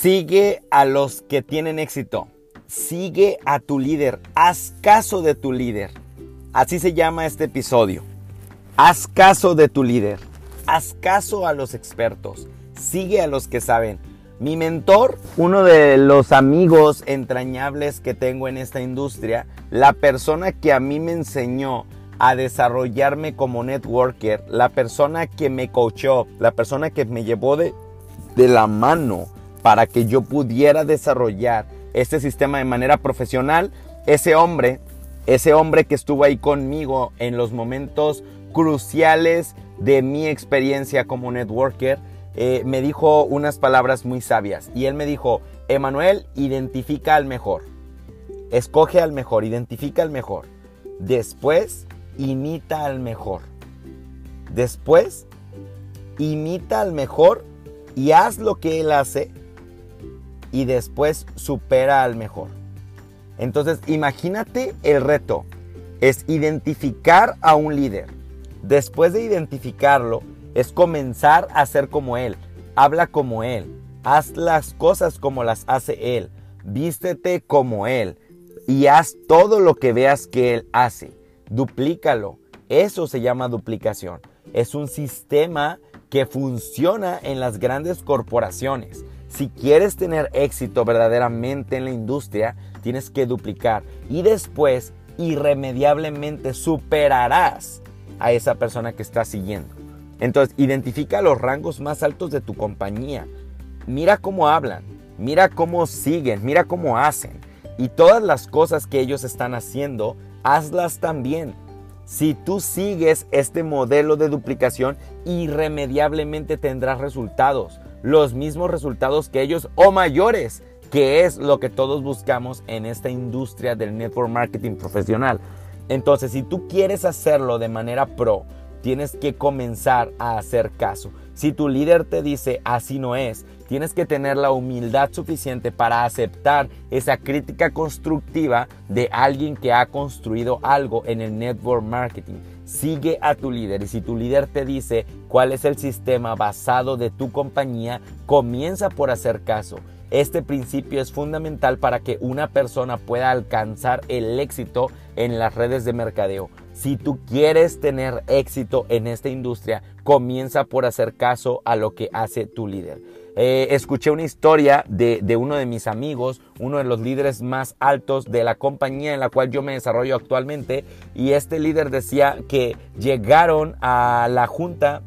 Sigue a los que tienen éxito. Sigue a tu líder. Haz caso de tu líder. Así se llama este episodio. Haz caso de tu líder. Haz caso a los expertos. Sigue a los que saben. Mi mentor, uno de los amigos entrañables que tengo en esta industria, la persona que a mí me enseñó a desarrollarme como networker, la persona que me coachó, la persona que me llevó de, de la mano para que yo pudiera desarrollar este sistema de manera profesional, ese hombre, ese hombre que estuvo ahí conmigo en los momentos cruciales de mi experiencia como networker, eh, me dijo unas palabras muy sabias. Y él me dijo, Emanuel, identifica al mejor. Escoge al mejor, identifica al mejor. Después, imita al mejor. Después, imita al mejor y haz lo que él hace. Y después, supera al mejor. Entonces, imagínate el reto. Es identificar a un líder. Después de identificarlo, es comenzar a ser como Él. Habla como Él. Haz las cosas como las hace Él. Vístete como Él. Y haz todo lo que veas que Él hace. Duplícalo. Eso se llama duplicación. Es un sistema que funciona en las grandes corporaciones. Si quieres tener éxito verdaderamente en la industria, tienes que duplicar y después irremediablemente superarás a esa persona que estás siguiendo. Entonces, identifica los rangos más altos de tu compañía. Mira cómo hablan, mira cómo siguen, mira cómo hacen. Y todas las cosas que ellos están haciendo, hazlas también. Si tú sigues este modelo de duplicación, irremediablemente tendrás resultados, los mismos resultados que ellos o mayores, que es lo que todos buscamos en esta industria del network marketing profesional. Entonces, si tú quieres hacerlo de manera pro, tienes que comenzar a hacer caso. Si tu líder te dice así no es, tienes que tener la humildad suficiente para aceptar esa crítica constructiva de alguien que ha construido algo en el network marketing. Sigue a tu líder y si tu líder te dice cuál es el sistema basado de tu compañía, comienza por hacer caso. Este principio es fundamental para que una persona pueda alcanzar el éxito en las redes de mercadeo. Si tú quieres tener éxito en esta industria, comienza por hacer caso a lo que hace tu líder. Eh, escuché una historia de, de, uno de mis amigos, uno de los líderes más altos de la compañía en la cual yo me desarrollo actualmente, y este líder decía que llegaron a la junta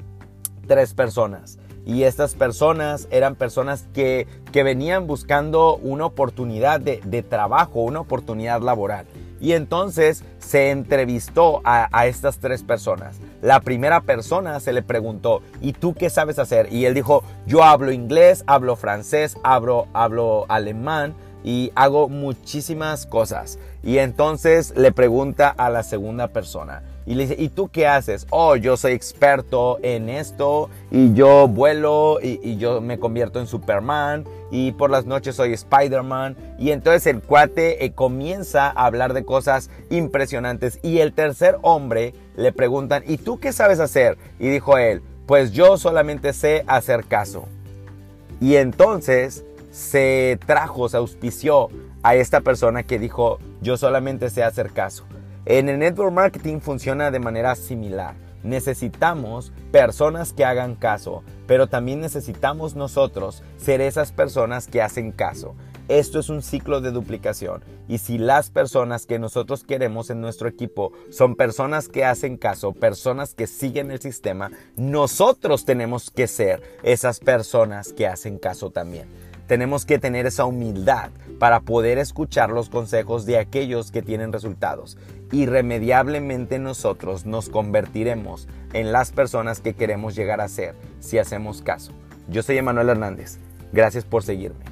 tres personas. Y estas personas eran personas que, que venían buscando una oportunidad de, de, trabajo, una oportunidad laboral. Y entonces se entrevistó a, estas tres personas. La primera persona se le preguntó, ¿y tú qué sabes hacer? Y él dijo, yo hablo inglés, hablo francés, hablo, hablo alemán y hago muchísimas cosas. Y entonces le pregunta a la segunda persona, y le dice, ¿y tú qué haces? Oh, yo soy experto en esto y yo vuelo y, yo me convierto en Superman y por las noches soy Spider-Man. Y entonces el cuate eh, comienza a hablar de cosas impresionantes. Y el tercer hombre le preguntan, ¿y tú qué sabes hacer? Y dijo él, pues yo solamente sé hacer caso. Y entonces se trajo, se auspició a esta persona que dijo, yo solamente sé hacer caso. En el network marketing funciona de manera similar. Necesitamos personas que hagan caso, pero también necesitamos nosotros ser esas personas que hacen caso. Esto es un ciclo de duplicación y si las personas que nosotros queremos en nuestro equipo son personas que hacen caso, personas que siguen el sistema, nosotros tenemos que ser esas personas que hacen caso también. Tenemos que tener esa humildad para poder escuchar los consejos de aquellos que tienen resultados. Irremediablemente nosotros nos convertiremos en las personas que queremos llegar a ser si hacemos caso. Yo soy Emanuel Hernández. Gracias por seguirme.